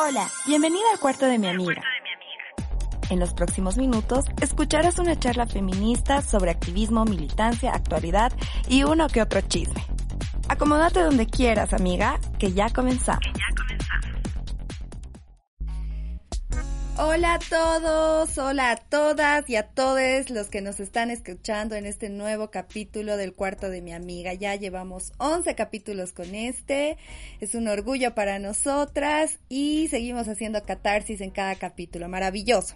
Hola, bienvenida al cuarto de mi amiga. En los próximos minutos escucharás una charla feminista sobre activismo, militancia, actualidad y uno que otro chisme. Acomódate donde quieras, amiga, que ya comenzamos. Hola a todos, hola a todas y a todos los que nos están escuchando en este nuevo capítulo del cuarto de mi amiga. Ya llevamos 11 capítulos con este, es un orgullo para nosotras y seguimos haciendo catarsis en cada capítulo, maravilloso.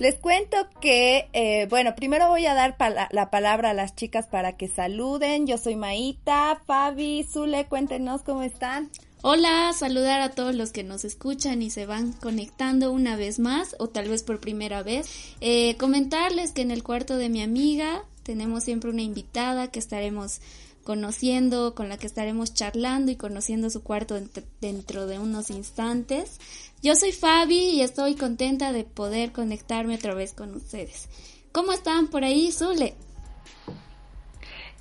Les cuento que, eh, bueno, primero voy a dar la palabra a las chicas para que saluden. Yo soy Maita, Fabi, Zule, cuéntenos cómo están. Hola, saludar a todos los que nos escuchan y se van conectando una vez más o tal vez por primera vez. Eh, comentarles que en el cuarto de mi amiga tenemos siempre una invitada que estaremos conociendo, con la que estaremos charlando y conociendo su cuarto dentro de unos instantes. Yo soy Fabi y estoy contenta de poder conectarme otra vez con ustedes. ¿Cómo están por ahí, Zule?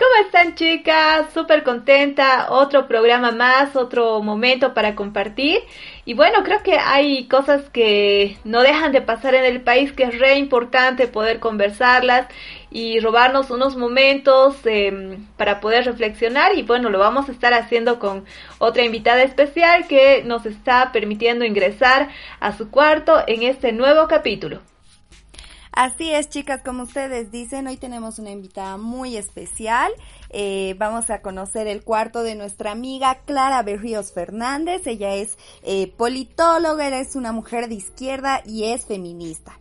¿Cómo están chicas? Súper contenta, otro programa más, otro momento para compartir. Y bueno, creo que hay cosas que no dejan de pasar en el país que es re importante poder conversarlas y robarnos unos momentos em, para poder reflexionar. Y bueno, lo vamos a estar haciendo con otra invitada especial que nos está permitiendo ingresar a su cuarto en este nuevo capítulo. Así es, chicas, como ustedes dicen, hoy tenemos una invitada muy especial. Eh, vamos a conocer el cuarto de nuestra amiga Clara Berríos Fernández. Ella es eh, politóloga, es una mujer de izquierda y es feminista.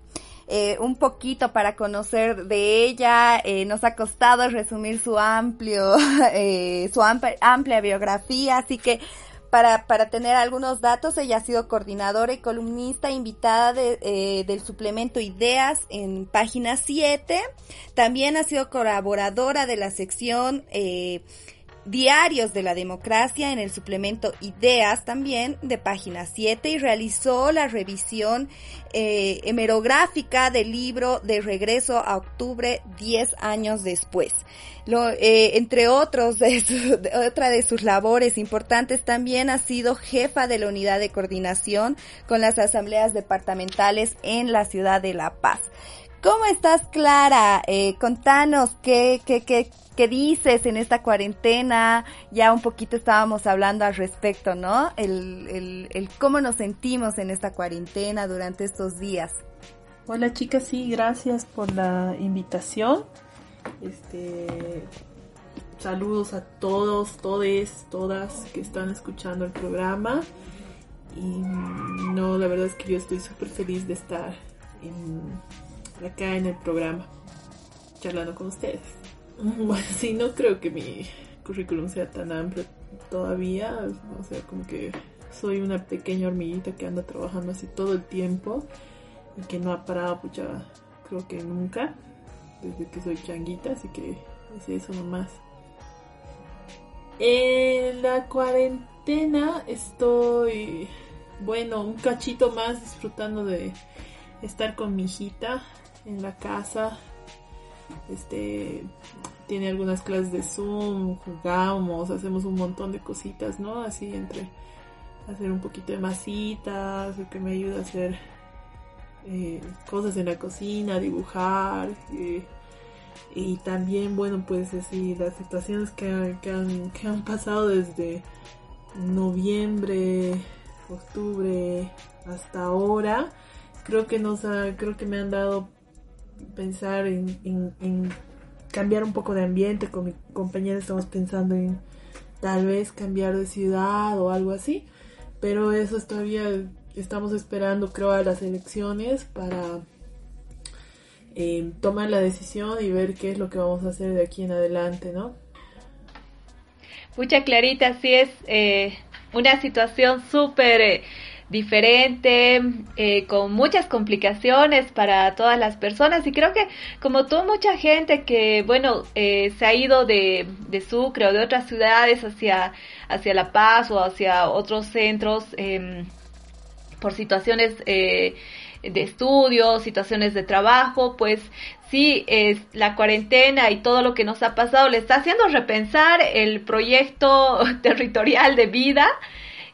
Eh, un poquito para conocer de ella. nos ha costado resumir su amplio, su amplia biografía, así que para, para tener algunos datos, ella ha sido coordinadora y columnista invitada de, eh, del suplemento Ideas en página 7. También ha sido colaboradora de la sección eh, Diarios de la Democracia en el suplemento Ideas también de página 7 y realizó la revisión eh, hemerográfica del libro de regreso a octubre 10 años después. Lo, eh, entre otros, de otra de sus labores importantes también ha sido jefa de la unidad de coordinación con las asambleas departamentales en la ciudad de La Paz. ¿Cómo estás, Clara? Eh, contanos qué, qué, qué, qué dices en esta cuarentena. Ya un poquito estábamos hablando al respecto, ¿no? El, el, el cómo nos sentimos en esta cuarentena durante estos días. Hola chicas, sí, gracias por la invitación. Este, saludos a todos, todes, todas que están escuchando el programa. Y no, la verdad es que yo estoy súper feliz de estar en acá en el programa, charlando con ustedes. Bueno, sí, no creo que mi currículum sea tan amplio todavía, o sea, como que soy una pequeña hormiguita que anda trabajando así todo el tiempo y que no ha parado, pucha, creo que nunca, desde que soy changuita, así que es eso nomás. En la cuarentena estoy, bueno, un cachito más disfrutando de estar con mi hijita en la casa. Este tiene algunas clases de Zoom, jugamos, hacemos un montón de cositas, ¿no? Así entre hacer un poquito de masitas, que me ayuda a hacer eh, cosas en la cocina, dibujar. Eh, y también, bueno, pues así, las situaciones que, que, han, que han pasado desde noviembre, octubre hasta ahora, creo que nos ha, creo que me han dado pensar en, cambiar un poco de ambiente. Con mi compañera estamos pensando en tal vez cambiar de ciudad o algo así. Pero eso todavía estamos esperando, creo, a las elecciones para eh, tomar la decisión y ver qué es lo que vamos a hacer de aquí en adelante, ¿no? Mucha Clarita, sí es eh, una situación súper... Eh, diferente, eh, con muchas complicaciones para todas las personas. Y creo que como tú mucha gente que bueno eh, se ha ido de, de Sucre o de otras ciudades hacia, hacia La Paz o hacia otros centros em, por situaciones eh, de estudio, situaciones de trabajo, pues sí, es la cuarentena y todo lo que nos ha pasado le está haciendo repensar el proyecto territorial de vida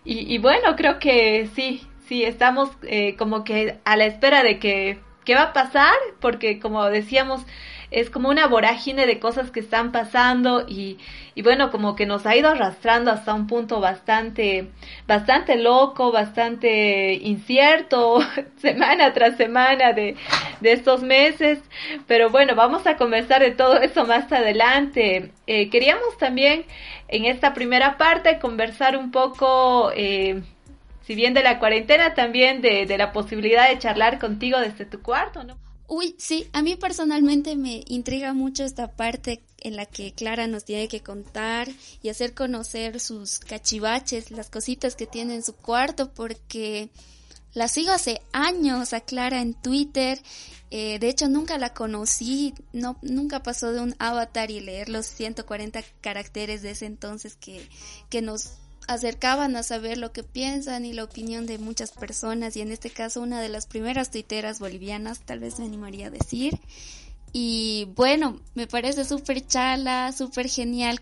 y, bueno, creo que sí, sí, estamos eh, como que a la espera de que, qué va a pasar, porque como decíamos, es como una vorágine de cosas que están pasando y, y bueno, como que nos ha ido arrastrando hasta un punto bastante, bastante loco, bastante incierto, semana tras semana de, de estos meses. Pero bueno, vamos a conversar de todo eso más adelante. Eh, queríamos también en esta primera parte conversar un poco, eh, si bien de la cuarentena, también de, de la posibilidad de charlar contigo desde tu cuarto, ¿no? Uy, sí, a mí personalmente me intriga mucho esta parte en la que Clara nos tiene que contar y hacer conocer sus cachivaches, las cositas que tiene en su cuarto, porque la sigo hace años a Clara en Twitter. Eh, de hecho, nunca la conocí, no, nunca pasó de un avatar y leer los 140 caracteres de ese entonces que, que nos acercaban a saber lo que piensan y la opinión de muchas personas y en este caso una de las primeras tuiteras bolivianas, tal vez me animaría a decir. Y bueno, me parece súper chala, súper genial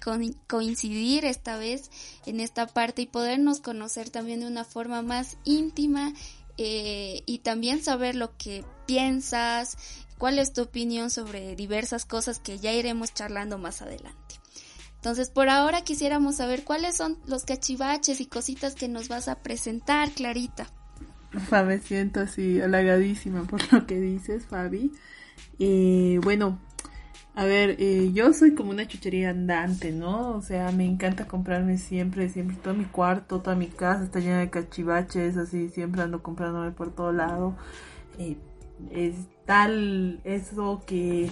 coincidir esta vez en esta parte y podernos conocer también de una forma más íntima eh, y también saber lo que piensas, cuál es tu opinión sobre diversas cosas que ya iremos charlando más adelante. Entonces, por ahora quisiéramos saber cuáles son los cachivaches y cositas que nos vas a presentar, Clarita. Me siento así halagadísima por lo que dices, Fabi. Eh, bueno, a ver, eh, yo soy como una chuchería andante, ¿no? O sea, me encanta comprarme siempre, siempre, todo mi cuarto, toda mi casa está llena de cachivaches, así, siempre ando comprándome por todo lado. Eh, es tal eso que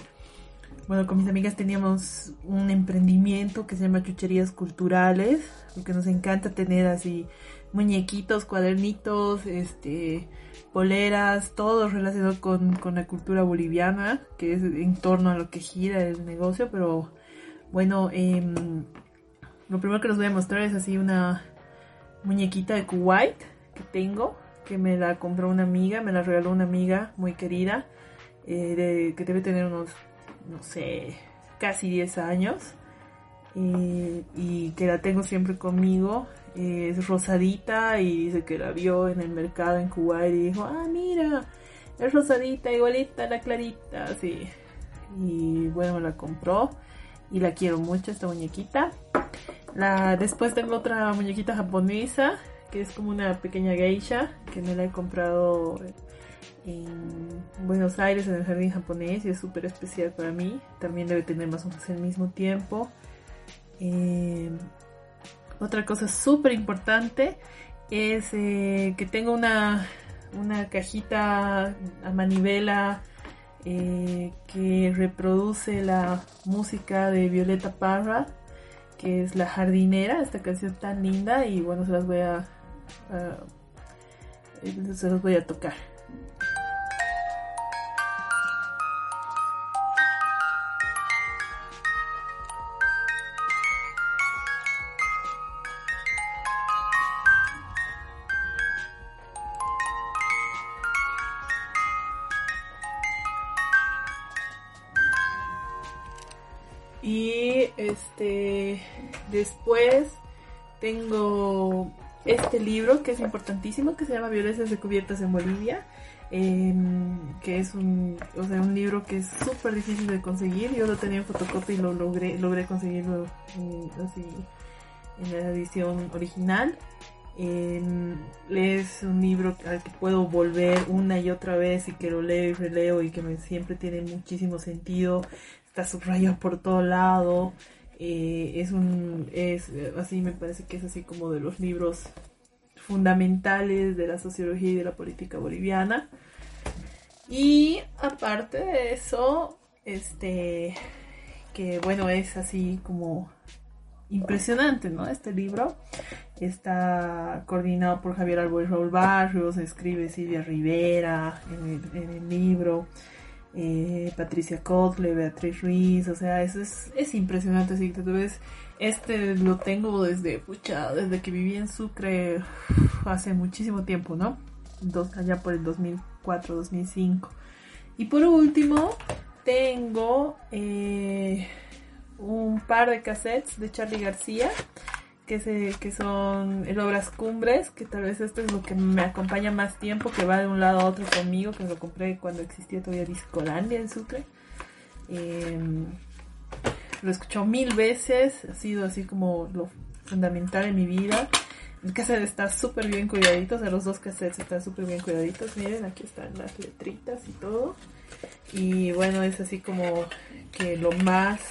bueno, con mis amigas teníamos un emprendimiento que se llama Chucherías Culturales, porque nos encanta tener así muñequitos, cuadernitos, este, poleras, todo relacionado con, la cultura boliviana, que es en torno a lo que gira el negocio, pero bueno, em, lo primero que les voy a mostrar es así una muñequita de Kuwait que tengo, que me la compró una amiga, me la regaló una amiga muy querida, eh, que debe tener unos no sé, casi 10 años y que la tengo siempre conmigo. es rosadita y dice que la vio en el mercado en Kuwait y dijo, ah, mira, es rosadita, igualita la clarita, así. Y bueno, la compró y la quiero mucho esta muñequita. La, después tengo otra muñequita japonesa que es como una pequeña geisha que me la he comprado en Buenos Aires en el jardín japonés y es súper especial para mí. También debe tener más o menos el mismo tiempo. Eh, otra cosa súper importante es eh, que tengo una, una cajita a manivela eh, que reproduce la música de Violeta Parra, que es La Jardinera, esta canción tan linda y bueno, se las voy a, se las voy a tocar. Después tengo este libro que es importantísimo que se llama Violencias descubiertas en Bolivia. Em, que es un, o sea, un libro que es súper difícil de conseguir. Yo lo tenía en fotocopia y lo logré, logré conseguirlo así, en la edición original. es un libro al que puedo volver una y otra vez y que lo leo y releo y que me, siempre tiene muchísimo sentido está subrayado por todo lado. Eh, es un, es así, me parece que es así como de los libros fundamentales de la sociología y de la política boliviana. Y aparte de eso, este, que bueno, es así como impresionante, ¿no? Este libro está coordinado por Javier Alboy Raúl Barrios, escribe Silvia Rivera en el libro eh, Patricia Kotle, Beatriz Ruiz, o sea, eso es, es impresionante, así que tú este lo tengo desde, pucha, desde que viví en Sucre hace muchísimo tiempo, ¿no? Dos, allá por el 2004, 2005. Y por último, tengo eh, un par de cassettes de Charlie García que, se, que son el Obras Cumbres, que tal vez esto es lo que me acompaña más tiempo, que va de un lado a otro conmigo, que lo compré cuando existía todavía Discolandia en Sucre. Em, lo he escuchado mil veces, ha sido así como lo fundamental en mi vida. El cassette está súper bien cuidaditos, de los dos cassettes están súper bien cuidaditos. Miren, aquí están las letritas y todo. Y bueno, es así como que lo más,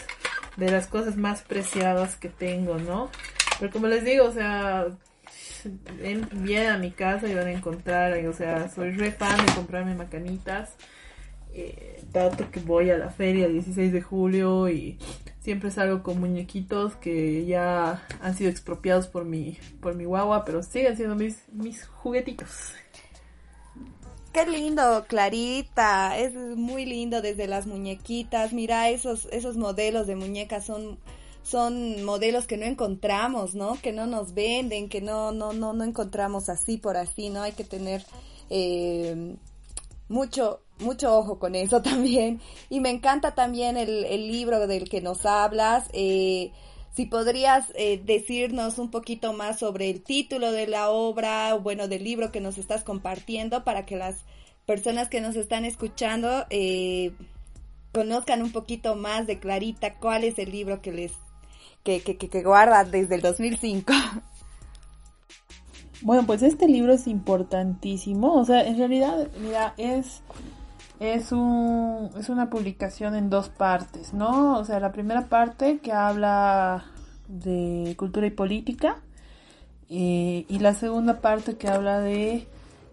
de las cosas más preciadas que tengo, ¿no? Pero como les digo, o sea, vienen a mi casa y van a encontrar, o sea, soy re fan de comprarme macanitas. Eh, tanto que voy a la feria el 16 de julio y siempre salgo con muñequitos que ya han sido expropiados por mi, por mi guagua, pero siguen siendo mis, mis juguetitos. Qué lindo, Clarita. Es muy lindo desde las muñequitas. Mira, esos, esos modelos de muñecas son, son modelos que no encontramos, ¿no? Que no nos venden, que no, no, no, no encontramos así por así, ¿no? Hay que tener eh, mucho, mucho ojo con eso también. Y me encanta también el, el libro del que nos hablas. Eh, si podrías eh, decirnos un poquito más sobre el título de la obra, o bueno, del libro que nos estás compartiendo para que las personas que nos están escuchando eh, conozcan un poquito más de Clarita cuál es el libro que les que, que, que guarda desde el 2005. Bueno, pues este libro es importantísimo, o sea, en realidad, mira, es es, un, es una publicación en dos partes, ¿no? O sea, la primera parte que habla de cultura y política eh, y la segunda parte que habla de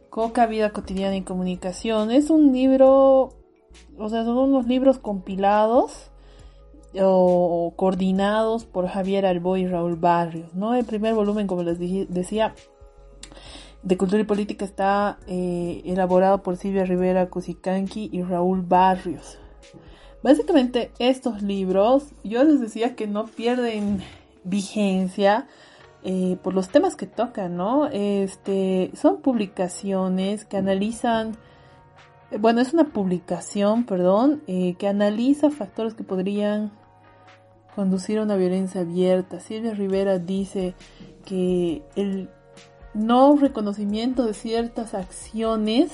coca, vida cotidiana y comunicación. Es un libro, o sea, son unos libros compilados o, coordinados por Javier Alboy y Raúl Barrios, ¿no? El primer volumen, como les decía, de Cultura y Política está eh, elaborado por Silvia Rivera Cusicanqui y Raúl Barrios. Básicamente estos libros, yo les decía que no pierden vigencia eh, por los temas que tocan, ¿no? Este, son publicaciones que analizan, bueno, es una publicación, perdón, eh, que analiza factores que podrían conducir a una violencia abierta. Silvia Rivera dice que el no reconocimiento de ciertas acciones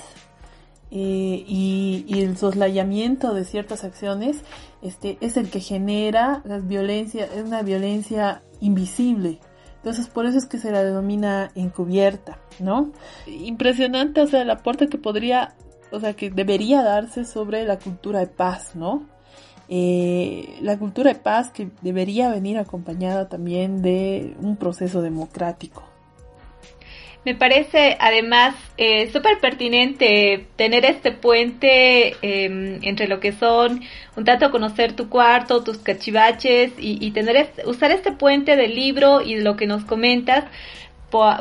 eh, y, el soslayamiento de ciertas acciones este, es el que genera la violencia, es una violencia invisible. Entonces por eso es que se la denomina encubierta, ¿no? Impresionante, o sea, el aporte que podría, o sea, que debería darse sobre la cultura de paz, ¿no? Eh, la cultura de paz que debería venir acompañada también de un proceso democrático, me parece además eh, súper pertinente tener este puente em, entre lo que son un tanto conocer tu cuarto, tus cachivaches y, tener usar este puente del libro y de lo que nos comentas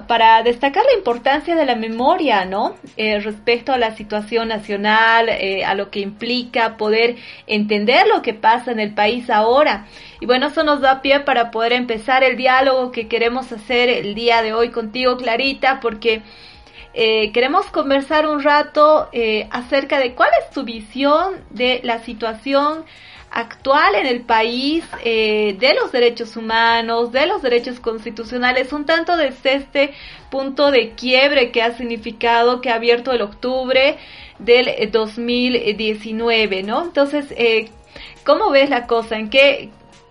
para destacar la importancia de la memoria, ¿no? Eh, respecto a la situación nacional, eh, a lo que implica poder entender lo que pasa en el país ahora. Y bueno, eso nos da pie para poder empezar el diálogo que queremos hacer el día de hoy contigo, Clarita, porque eh, queremos conversar un rato acerca de cuál es tu visión de la situación actual en el país eh, de los derechos humanos, de los derechos constitucionales, un tanto desde este punto de quiebre que ha significado, que ha abierto el octubre del 2019, ¿no? Entonces, eh, ¿cómo ves la cosa? ¿En qué,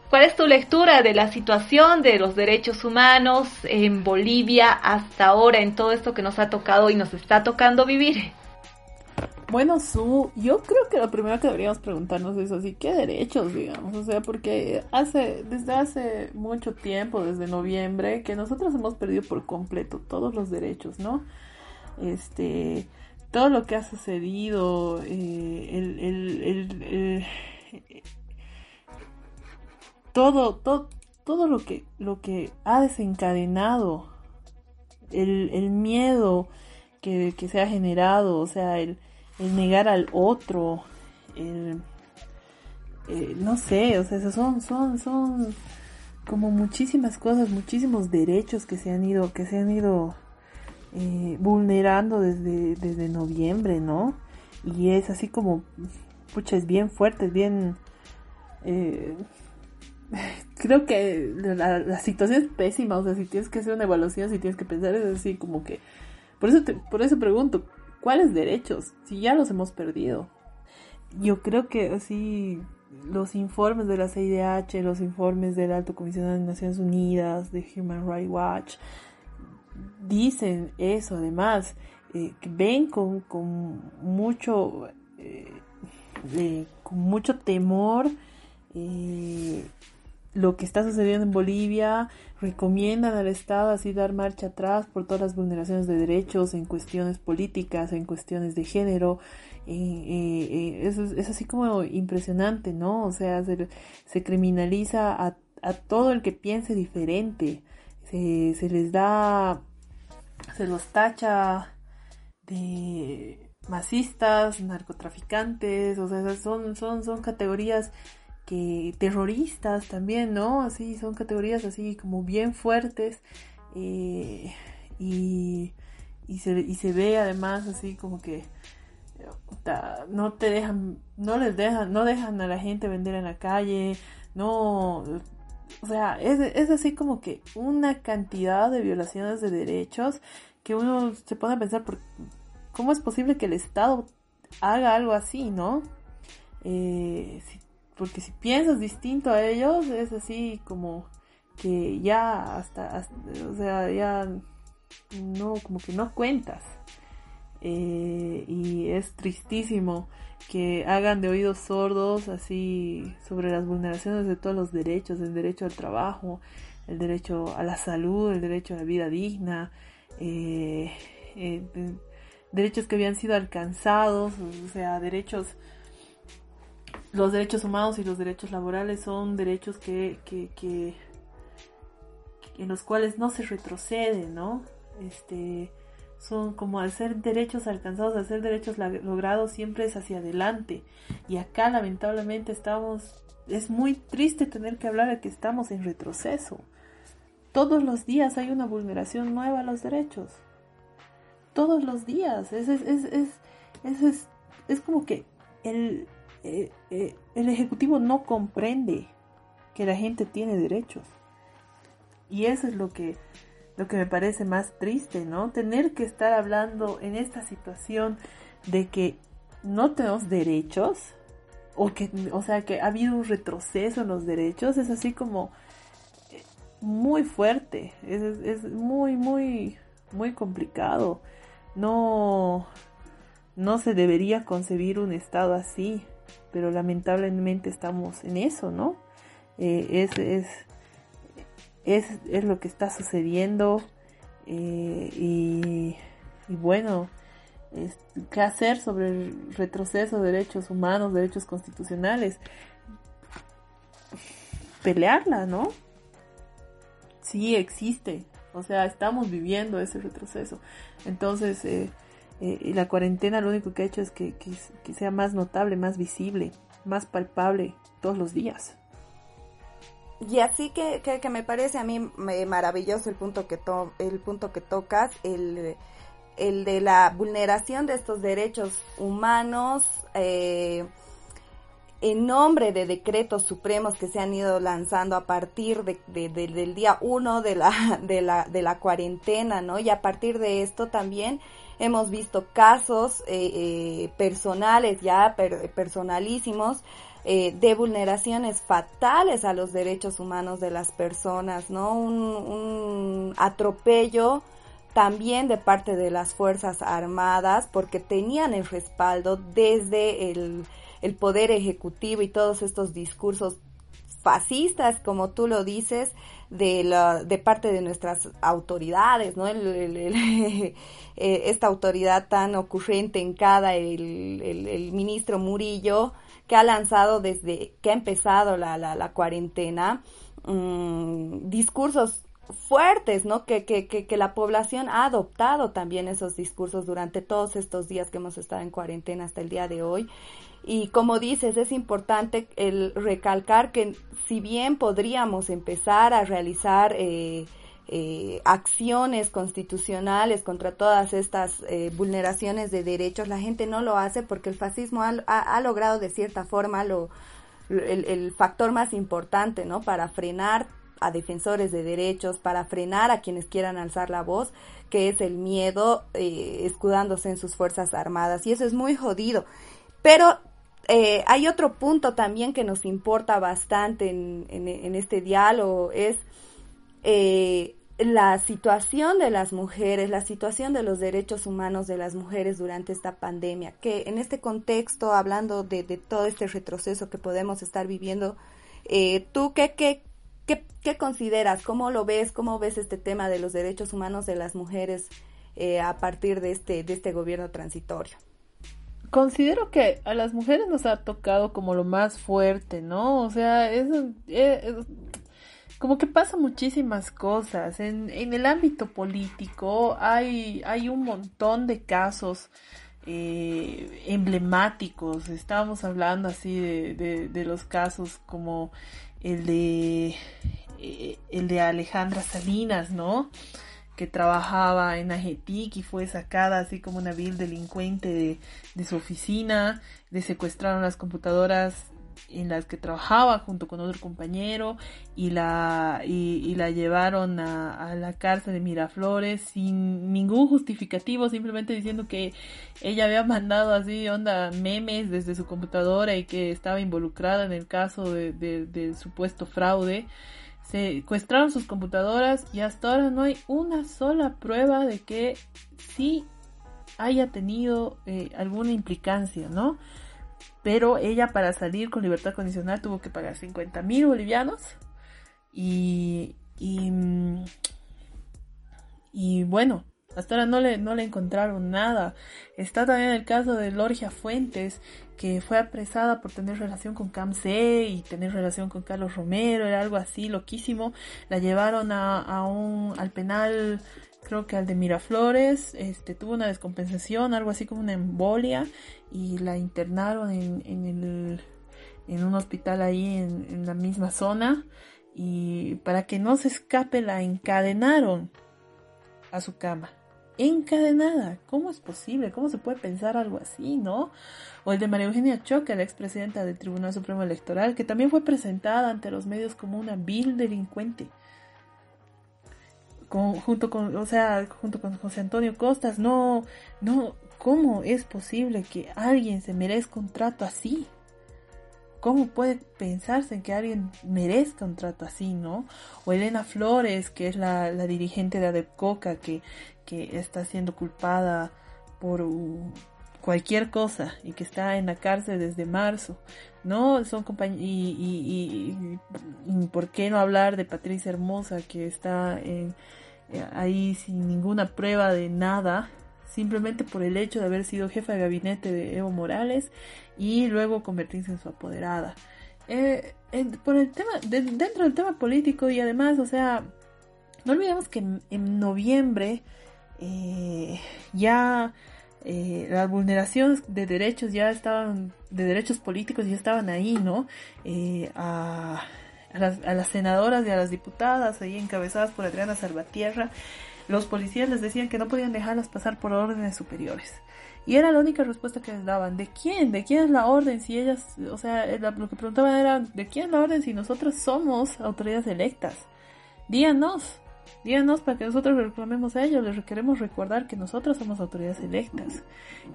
¿Cuál es tu lectura de la situación de los derechos humanos en Bolivia hasta ahora, en todo esto que nos ha tocado y nos está tocando vivir? Bueno, Su, yo creo que lo primero que deberíamos preguntarnos es así, ¿qué derechos, digamos? O sea, porque hace, desde hace mucho tiempo, desde noviembre, que nosotros hemos perdido por completo todos los derechos, ¿no? Este, todo lo que ha sucedido, eh, el, el, todo, todo, todo lo que, lo que ha desencadenado, el, el miedo que, que se ha generado, o sea, el el negar al otro, el, eh, no sé, o sea, son, son, son como muchísimas cosas, muchísimos derechos que se han ido, que se han ido eh, vulnerando desde, desde noviembre, ¿no? Y es así como, pucha, es bien fuerte, es bien, eh, creo que la, la, situación es pésima, o sea, si tienes que hacer una evaluación, si tienes que pensar, es así como que... Por eso, te, por eso pregunto, ¿cuáles derechos? Si ya los hemos perdido. Yo creo que así los informes de la CIDH, los informes del Alto Comisionado de Naciones Unidas, de Human Rights Watch, dicen eso además, eh, ven con, con mucho, eh, con mucho temor eh, lo que está sucediendo en Bolivia, recomiendan al Estado así dar marcha atrás por todas las vulneraciones de derechos en cuestiones políticas, en cuestiones de género. Eh, es, así como impresionante, ¿no? O sea, se, se criminaliza a, a, todo el que piense diferente. Se, se les da, se los tacha de masistas, narcotraficantes, o sea, son, son, son categorías que terroristas también, ¿no? Así son categorías así como bien fuertes eh, y, y, se, y se ve además así como que no te dejan, no les dejan, no dejan a la gente vender en la calle, no, o sea, es, es así como que una cantidad de violaciones de derechos que uno se pone a pensar por cómo es posible que el Estado haga algo así, ¿no? Eh, porque si piensas distinto a ellos, es así como que ya hasta, o sea, ya no, como que no cuentas. Eh, y es tristísimo que hagan de oídos sordos así sobre las vulneraciones de todos los derechos, el derecho al trabajo, el derecho a la salud, el derecho a la vida digna, eh, eh, derechos que habían sido alcanzados, o sea, derechos los derechos humanos y los derechos laborales son derechos que, que, que, en los cuales no se retrocede, ¿no? Este, son como al ser derechos alcanzados, al ser derechos logrados, siempre es hacia adelante. Y acá lamentablemente estamos, es muy triste tener que hablar de que estamos en retroceso. Todos los días hay una vulneración nueva a los derechos. Todos los días. Es, es, es, es, es, es como que el, eh, eh, el Ejecutivo no comprende que la gente tiene derechos. Y eso es lo que, lo que me parece más triste, ¿no? Tener que estar hablando en esta situación de que no tenemos derechos, o que, o sea, que ha habido un retroceso en los derechos, es así como eh, muy fuerte, es, es muy, muy, muy complicado. No, no se debería concebir un estado así pero lamentablemente estamos en eso, ¿no? Eh, es, es, es, es, lo que está sucediendo eh, y, bueno, ¿qué hacer sobre el retroceso de derechos humanos, derechos constitucionales? Pelearla, ¿no? Sí existe, o sea, estamos viviendo ese retroceso. Entonces, eh, eh, y la cuarentena lo único que ha hecho es que, que, sea más notable, más visible, más palpable todos los días. Y así que, que, me parece a mí maravilloso el punto que, to el punto que tocas, el, el de la vulneración de estos derechos humanos eh, en nombre de decretos supremos que se han ido lanzando a partir de, del día uno de la, de, la, de la cuarentena, ¿no? Y a partir de esto también hemos visto casos eh, eh, personales, ya personalísimos, eh, de vulneraciones fatales a los derechos humanos de las personas, ¿no? Un, un, atropello también de parte de las Fuerzas Armadas porque tenían el respaldo desde el, el Poder Ejecutivo y todos estos discursos fascistas, como tú lo dices, de, la, de parte de nuestras autoridades, ¿no? Eh, esta autoridad tan ocurrente en cada, el, el, ministro Murillo, que ha lanzado desde que ha empezado la, la, la cuarentena, mmm, discursos fuertes, ¿no? Que, que, que, que, la población ha adoptado también esos discursos durante todos estos días que hemos estado en cuarentena hasta el día de hoy. Y como dices, es importante el recalcar que si bien podríamos empezar a realizar eh, eh, acciones constitucionales contra todas estas eh, vulneraciones de derechos, la gente no lo hace porque el fascismo ha, ha, logrado de cierta forma lo, el, factor más importante, ¿no? Para frenar a defensores de derechos, para frenar a quienes quieran alzar la voz, que es el miedo eh, escudándose en sus fuerzas armadas. Y eso es muy jodido. Pero eh, hay otro punto también que nos importa bastante en, este diálogo, es eh, la situación de las mujeres, la situación de los derechos humanos de las mujeres durante esta pandemia, que en este contexto, hablando de, todo este retroceso que podemos estar viviendo, eh, ¿tú qué, qué, qué, qué, consideras? ¿Cómo lo ves? ¿Cómo ves este tema de los derechos humanos de las mujeres eh, a partir de este, de este gobierno transitorio? Considero que a las mujeres nos ha tocado como lo más fuerte, ¿no? O sea, es, como que pasa muchísimas cosas. En, en el ámbito político hay, hay un montón de casos eh, emblemáticos. Estábamos hablando así de, de, los casos como el de, eh, el de Alejandra Salinas, ¿no? Que trabajaba en Agetic y fue sacada así como una vil delincuente de, de su oficina, le secuestraron las computadoras en las que trabajaba junto con otro compañero y la, y, la llevaron a, la cárcel de Miraflores sin ningún justificativo, simplemente diciendo que ella había mandado así onda memes desde su computadora y que estaba involucrada en el caso de, del supuesto fraude. Se secuestraron sus computadoras y hasta ahora no hay una sola prueba de que sí haya tenido eh, alguna implicancia, ¿no? pero ella para salir con libertad condicional tuvo que pagar 50 mil bolivianos y, y, y, bueno, hasta ahora no le, no le encontraron nada. Está también el caso de Lorgia Fuentes, que fue apresada por tener relación con C y tener relación con Carlos Romero, era algo así loquísimo. La llevaron a, a un, al penal creo que al de Miraflores, este, tuvo una descompensación, algo así como una embolia, y la internaron en, en, el, en un hospital ahí en, la misma zona, y para que no se escape la encadenaron a su cama. Encadenada, ¿cómo es posible? ¿Cómo se puede pensar algo así, no? O el de María Eugenia Choque, la expresidenta del Tribunal Supremo Electoral, que también fue presentada ante los medios como una vil delincuente junto con, o sea, junto con José Antonio Costas, no, no, ¿cómo es posible que alguien se merezca un trato así? ¿Cómo puede pensarse en que alguien merezca un trato así, no? O Elena Flores, que es la, la dirigente de Adepcoca, que, que está siendo culpada por cualquier cosa y que está en la cárcel desde marzo, ¿no? Son compañ y, ¿por qué no hablar de Patricia Hermosa que está eh, ahí sin ninguna prueba de nada, simplemente por el hecho de haber sido jefa de gabinete de Evo Morales y luego convertirse en su apoderada. Eh, por el tema, dentro del tema político y además, o sea, no olvidemos que en, noviembre eh, ya las vulneraciones de derechos ya estaban, de derechos políticos ya estaban ahí, ¿no? a, a las, senadoras y a las diputadas ahí encabezadas por Adriana Salvatierra, los policías les decían que no podían dejarlas pasar por órdenes superiores. Y era la única respuesta que les daban. ¿De quién? ¿De quién es la orden? Si ellas, o sea, lo que preguntaban era, ¿de quién es la orden si nosotros somos autoridades electas? Díganos. Díganos para que nosotros reclamemos a ellos. Les queremos recordar que nosotros somos autoridades electas.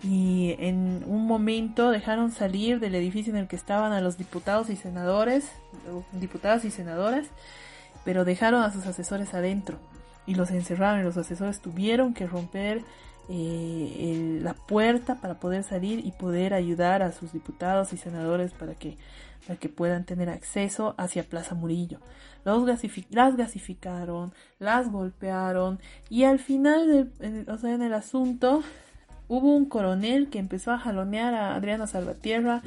Y en un momento dejaron salir del edificio en el que estaban a los diputados y senadores, diputadas y senadoras, pero dejaron a sus asesores adentro y los encerraron y los asesores tuvieron que romper eh, la puerta para poder salir y poder ayudar a sus diputados y senadores para que, para que puedan tener acceso hacia Plaza Murillo. Las gasificaron, las golpearon y al final, o sea, en el asunto, hubo un coronel que empezó a jalonear a Adriana Salvatierra,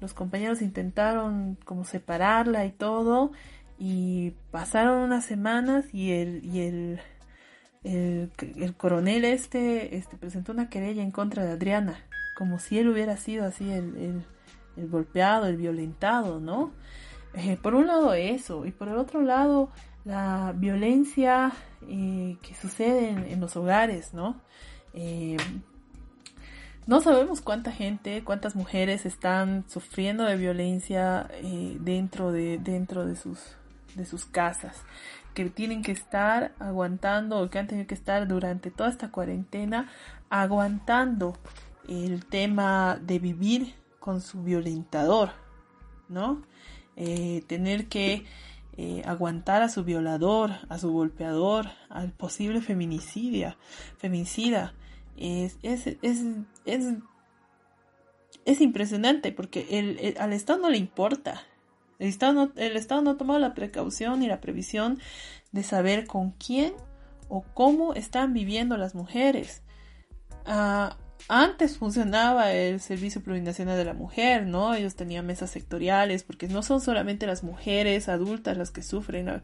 los compañeros intentaron como separarla y todo y pasaron unas semanas y el, y el, el, coronel este, este presentó una querella en contra de Adriana, como si él hubiera sido así el, el, golpeado, el violentado, ¿no? Eh, por un lado eso, y por el otro lado la violencia eh, que sucede en, los hogares, ¿no? Eh, no sabemos cuánta gente, cuántas mujeres están sufriendo de violencia eh, dentro de dentro de sus de sus casas, que tienen que estar aguantando que han tenido que estar durante toda esta cuarentena aguantando el tema de vivir con su violentador, ¿no? Eh, tener que eh, aguantar a su violador, a su golpeador, al posible feminicidia, feminicida, es, es, es, es, es impresionante porque el, al Estado no le importa. El Estado, no, el Estado no ha tomado la precaución ni la previsión de saber con quién o cómo están viviendo las mujeres. Ah, antes funcionaba el Servicio Plurinacional de la Mujer, ¿no? Ellos tenían mesas sectoriales, porque no son solamente las mujeres adultas las que sufren la,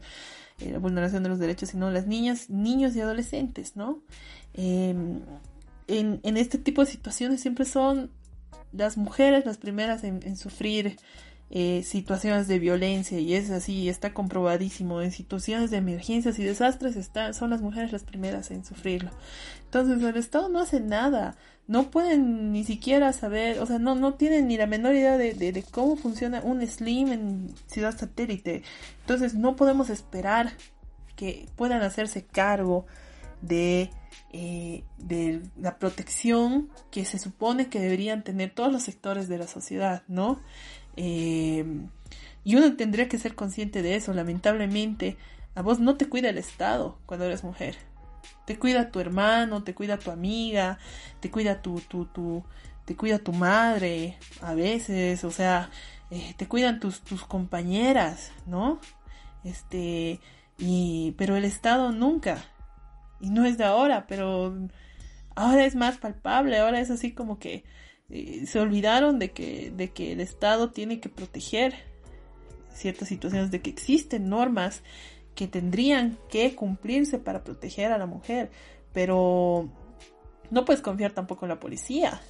eh, vulneración de los derechos, sino las niñas, niños y adolescentes, ¿no? Em, en, en, este tipo de situaciones siempre son las mujeres las primeras en sufrir eh, situaciones de violencia y es así, está comprobadísimo. En situaciones de emergencias y desastres está, son las mujeres las primeras en sufrirlo. Entonces el Estado no hace nada, no pueden ni siquiera saber, o sea, no, no tienen ni la menor idea de, de, cómo funciona un SLIM en ciudad satélite. Entonces no podemos esperar que puedan hacerse cargo de, eh, de la protección que se supone que deberían tener todos los sectores de la sociedad, ¿no? Eh, y uno tendría que ser consciente de eso. Lamentablemente, a vos no te cuida el Estado cuando eres mujer. Te cuida tu hermano, te cuida tu amiga, te cuida tu, tu, tu, te cuida tu madre a veces, o sea, eh, te cuidan tus, tus compañeras, ¿no? Este, y, pero el Estado nunca. Y no es de ahora, pero ahora es más palpable, ahora es así como que se olvidaron de que, de que el Estado tiene que proteger ciertas situaciones, de que existen normas que tendrían que cumplirse para proteger a la mujer, pero no puedes confiar tampoco en la policía,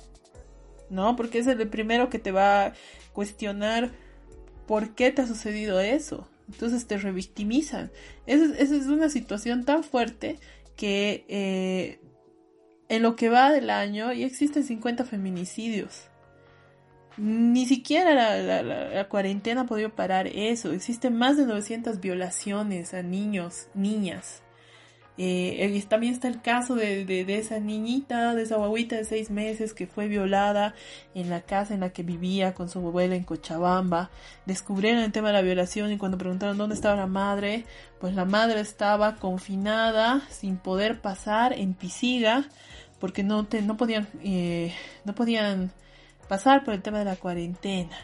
¿no? Porque es el primero que te va a cuestionar por qué te ha sucedido eso. Entonces te revictimizan. Esa, esa es una situación tan fuerte que eh, en lo que va del año ya existen 50 feminicidios. Ni siquiera la, la, la, cuarentena ha podido parar eso. Existen más de 900 violaciones a niños, niñas. Eh, también está el caso de, de, esa niñita, de esa guaguita de seis meses que fue violada en la casa en la que vivía con su abuela en Cochabamba. Descubrieron el tema de la violación y cuando preguntaron dónde estaba la madre, pues la madre estaba confinada sin poder pasar en Pisiga porque no, te, no podían, eh, no podían pasar por el tema de la cuarentena.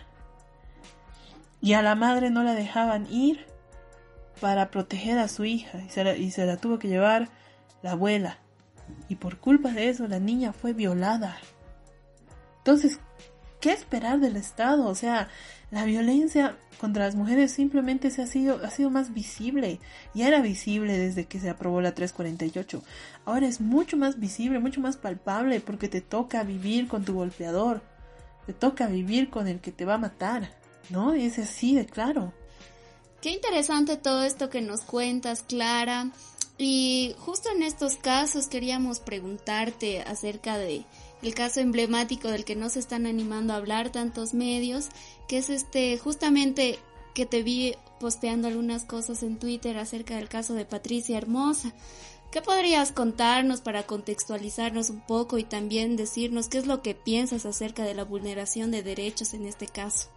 Y a la madre no la dejaban ir para proteger a su hija y se la, y se la tuvo que llevar la abuela. Y por culpa de eso la niña fue violada. Entonces, ¿qué esperar del Estado? O sea, la violencia contra las mujeres simplemente se ha sido, ha sido más visible. Ya era visible desde que se aprobó la 348. Ahora es mucho más visible, mucho más palpable porque te toca vivir con tu golpeador. Te toca vivir con el que te va a matar. ¿No? Y es así de claro. Qué interesante todo esto que nos cuentas, Clara. Y justo en estos casos queríamos preguntarte acerca de el caso emblemático del que no se están animando a hablar tantos medios, que es este justamente que te vi posteando algunas cosas en Twitter acerca del caso de Patricia Hermosa. ¿Qué podrías contarnos para contextualizarnos un poco y también decirnos qué es lo que piensas acerca de la vulneración de derechos en este caso?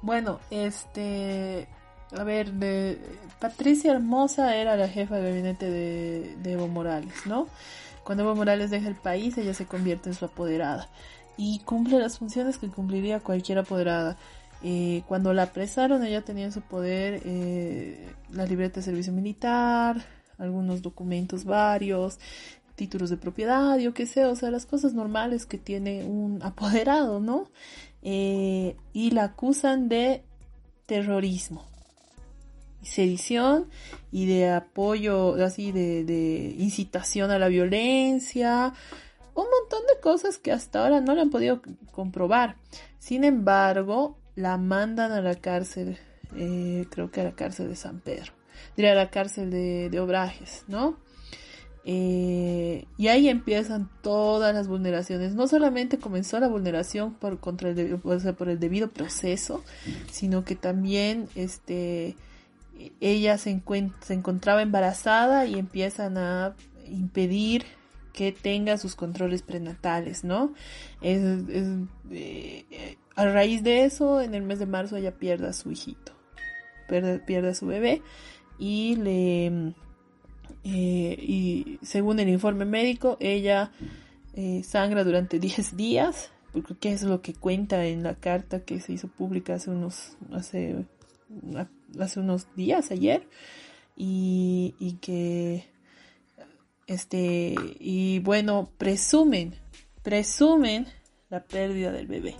Bueno, este, a ver, de, Patricia Hermosa era la jefa de gabinete de, de Evo Morales, ¿no? Cuando Evo Morales deja el país, ella se convierte en su apoderada y cumple las funciones que cumpliría cualquier apoderada. Eh, cuando la apresaron, ella tenía en su poder eh, la libreta de servicio militar, algunos documentos varios, títulos de propiedad, yo qué sé, o sea, las cosas normales que tiene un apoderado, ¿no? Eh, y la acusan de terrorismo sedición y de apoyo, así de, de incitación a la violencia, un montón de cosas que hasta ahora no le han podido comprobar. Sin embargo, la mandan a la cárcel, eh, creo que a la cárcel de San Pedro, diría a la cárcel de, de Obrajes, ¿no? Eh, y ahí empiezan todas las vulneraciones. No solamente comenzó la vulneración por, contra el, por el debido proceso, sino que también este, ella se, se encontraba embarazada y empiezan a impedir que tenga sus controles prenatales, ¿no? Eh, a raíz de eso, en el mes de marzo ella pierde a su hijito, pierde, pierde a su bebé y le eh, y según el informe médico, ella eh, sangra durante 10 días, porque es lo que cuenta en la carta que se hizo pública hace unos, hace, hace unos días, ayer, y, y que, este, y bueno, presumen, presumen la pérdida del bebé.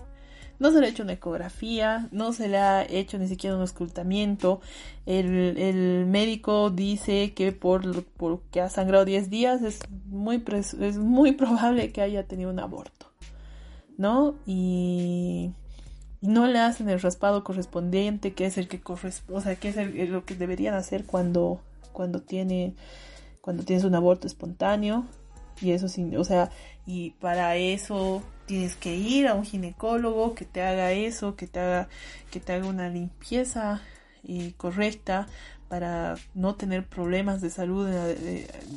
No se le ha hecho una ecografía, no se le ha hecho ni siquiera un ocultamiento. El, médico dice que por, por que ha sangrado 10 días es muy, es muy probable que haya tenido un aborto. ¿No? Y, no le hacen el raspado correspondiente, que es el que corresponde, o sea, que es lo que deberían hacer cuando, cuando tiene, cuando tienes un aborto espontáneo. Y eso sí, o sea, y para eso tienes que ir a un ginecólogo que te haga eso, que te haga, que te haga una limpieza eh, correcta para no tener problemas de salud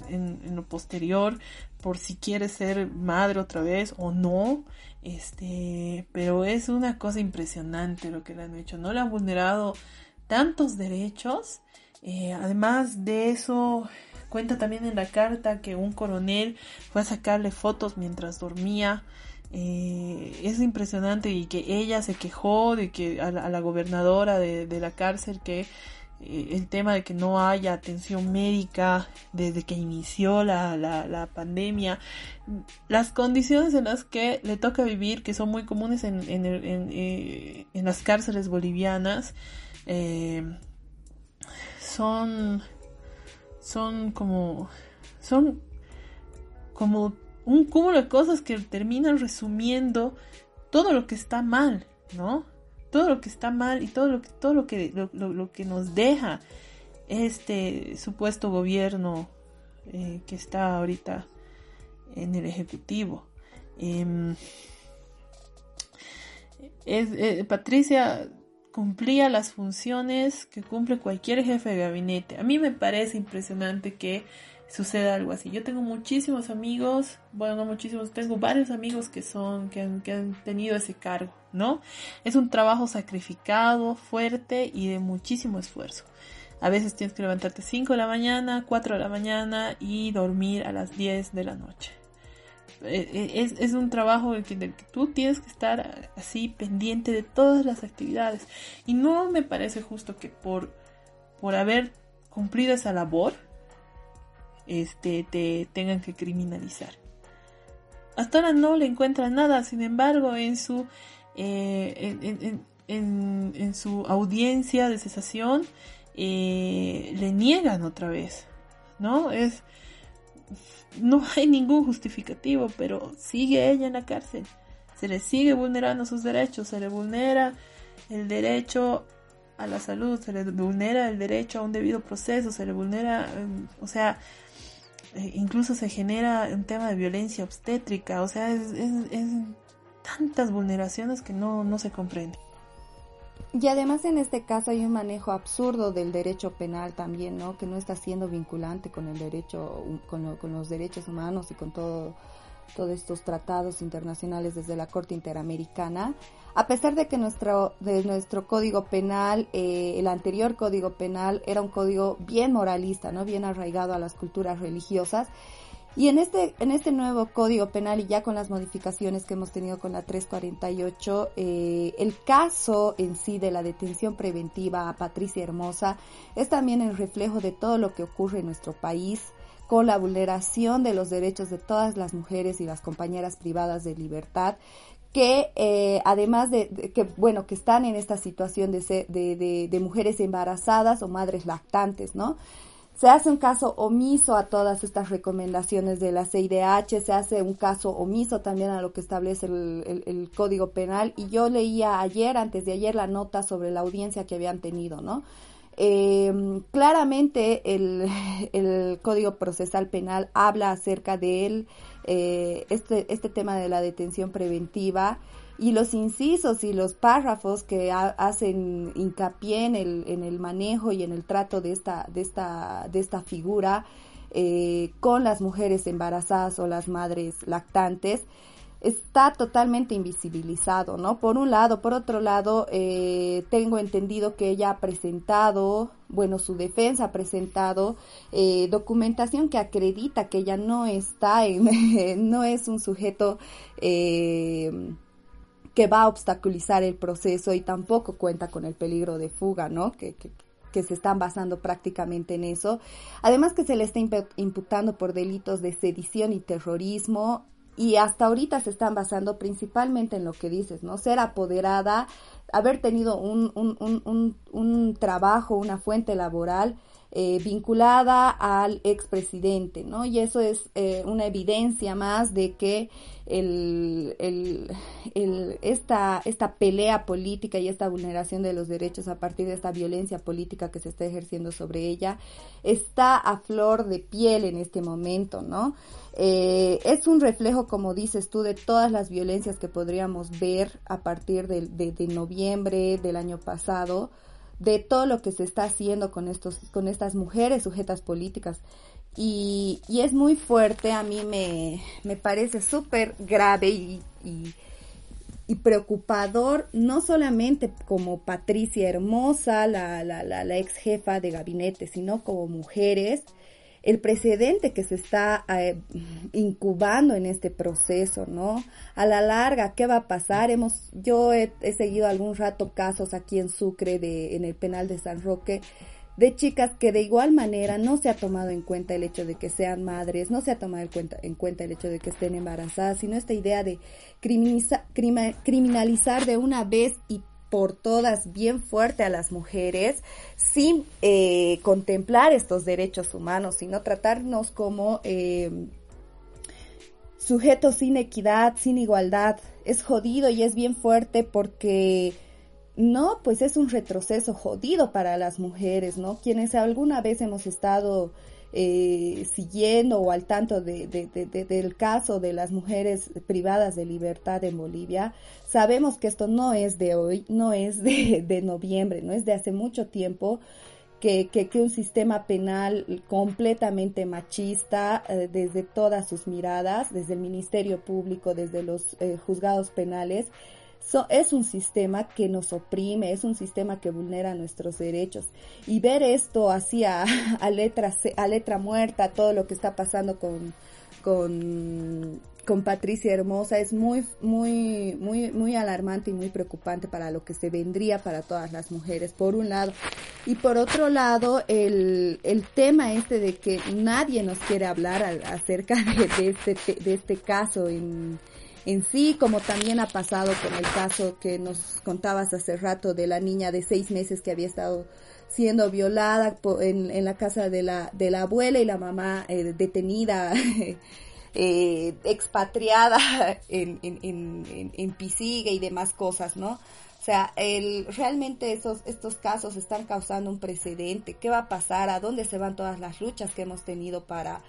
en, lo posterior, por si quieres ser madre otra vez o no. Este, pero es una cosa impresionante lo que le han hecho. No le han vulnerado tantos derechos. Eh, además de eso, cuenta también en la carta que un coronel fue a sacarle fotos mientras dormía. Eh, es impresionante y que ella se quejó de que a la, gobernadora de, la cárcel que el tema de que no haya atención médica desde que inició la, la, pandemia, las condiciones en las que le toca vivir, que son muy comunes en, en, eh, en las cárceles bolivianas, son, son como, son como un cúmulo de cosas que terminan resumiendo todo lo que está mal, ¿no? Todo lo que está mal y todo lo que, todo lo que, lo, que nos deja este supuesto gobierno eh, que está ahorita en el Ejecutivo. Em, eh, Patricia cumplía las funciones que cumple cualquier jefe de gabinete. A mí me parece impresionante que suceda algo así. Yo tengo muchísimos amigos, bueno, no muchísimos, tengo varios amigos que son, que han, que han tenido ese cargo, ¿no? Es un trabajo sacrificado, fuerte y de muchísimo esfuerzo. A veces tienes que levantarte 5 de la mañana, 4 de la mañana y dormir a las 10 de la noche. Eh, eh, es, es un trabajo en el que tú tienes que estar así pendiente de todas las actividades. Y no me parece justo que por, por haber cumplido esa labor, este, te tengan que criminalizar. Hasta ahora no le encuentran nada, sin embargo, en su, eh, en, su audiencia de cesación eh, le niegan otra vez, ¿no? Es, no hay ningún justificativo, pero sigue ella en la cárcel. Se le sigue vulnerando sus derechos, se le vulnera el derecho a la salud, se le vulnera el derecho a un debido proceso, se le vulnera, o sea, incluso se genera un tema de violencia obstétrica, o sea, es, tantas vulneraciones que no, no se comprende. Y además en este caso hay un manejo absurdo del derecho penal también, ¿no? Que no está siendo vinculante con el derecho, con, con los derechos humanos y con todo, todos estos tratados internacionales desde la Corte Interamericana a pesar de que nuestro, de nuestro código penal, eh, el anterior código penal era un código bien moralista, ¿no? Bien arraigado a las culturas religiosas. Y en este, en este nuevo código penal y ya con las modificaciones que hemos tenido con la 348, eh, el caso en sí de la detención preventiva a Patricia Hermosa es también el reflejo de todo lo que ocurre en nuestro país con la vulneración de los derechos de todas las mujeres y las compañeras privadas de libertad que eh, además de, que bueno que están en esta situación de, de, de, mujeres embarazadas o madres lactantes, ¿no? Se hace un caso omiso a todas estas recomendaciones de la CIDH, se hace un caso omiso también a lo que establece el, el, Código Penal y yo leía ayer, antes de ayer, la nota sobre la audiencia que habían tenido, ¿no? Eh, claramente el, el, Código Procesal Penal habla acerca de él, eh, este, este tema de la detención preventiva y los incisos y los párrafos que hacen hincapié en el, en el manejo y en el trato de esta, de esta, de esta figura eh, con las mujeres embarazadas o las madres lactantes está totalmente invisibilizado, ¿no? Por un lado, por otro lado, eh, tengo entendido que ella ha presentado, bueno, su defensa ha presentado eh, documentación que acredita que ella no está en, no es un sujeto eh, que va a obstaculizar el proceso y tampoco cuenta con el peligro de fuga, ¿no? Que, que, que se están basando prácticamente en eso. Además que se le está imputando por delitos de sedición y terrorismo, y hasta ahorita se están basando principalmente en lo que dices, ¿no? Ser apoderada, haber tenido un, un, un, un trabajo, una fuente laboral eh, vinculada al expresidente, ¿no? Y eso es eh, una evidencia más de que el, esta, esta pelea política y esta vulneración de los derechos a partir de esta violencia política que se está ejerciendo sobre ella está a flor de piel en este momento, ¿no? Eh, es un reflejo, como dices tú, de todas las violencias que podríamos ver a partir de, de, noviembre del año pasado, de todo lo que se está haciendo con, estos, con estas mujeres sujetas políticas. Y, y es muy fuerte, a mí me, me parece súper grave y, y, y, preocupador, no solamente como Patricia Hermosa, la, la, la, la ex jefa de gabinete, sino como mujeres el precedente que se está eh, incubando en este proceso, ¿no? A la larga, ¿qué va a pasar? Hemos, yo he, seguido algún rato casos aquí en Sucre, de, en el penal de San Roque, de chicas que de igual manera no se ha tomado en cuenta el hecho de que sean madres, no se ha tomado en cuenta, en cuenta el hecho de que estén embarazadas, sino esta idea de criminalizar de una vez y por todas bien fuerte a las mujeres sin eh, contemplar estos derechos humanos, sino tratarnos como eh, sujetos sin equidad, sin igualdad. Es jodido y es bien fuerte porque no, pues es un retroceso jodido para las mujeres, ¿no? Quienes alguna vez hemos estado eh, siguiendo o al tanto de, del caso de las mujeres privadas de libertad en Bolivia, sabemos que esto no es de hoy, no es de, noviembre, no es de hace mucho tiempo. Que, que, un sistema penal completamente machista eh, desde todas sus miradas, desde el Ministerio Público, desde los eh, juzgados penales, es un sistema que nos oprime, es un sistema que vulnera nuestros derechos. Y ver esto así a, letra, a letra muerta, todo lo que está pasando con, con, con Patricia Hermosa es muy, muy, muy, muy alarmante y muy preocupante para lo que se vendría para todas las mujeres, por un lado. Y por otro lado, el, el tema este de que nadie nos quiere hablar acerca de, de, este, de este caso en, en sí, como también ha pasado con el caso que nos contabas hace rato de la niña de seis meses que había estado siendo violada en, la casa de la, de la abuela y la mamá eh, detenida, eh, expatriada en, en, en, en Pisigue y demás cosas, ¿no? O sea, el, realmente esos, estos casos están causando un precedente. ¿Qué va a pasar? ¿A dónde se van todas las luchas que hemos tenido para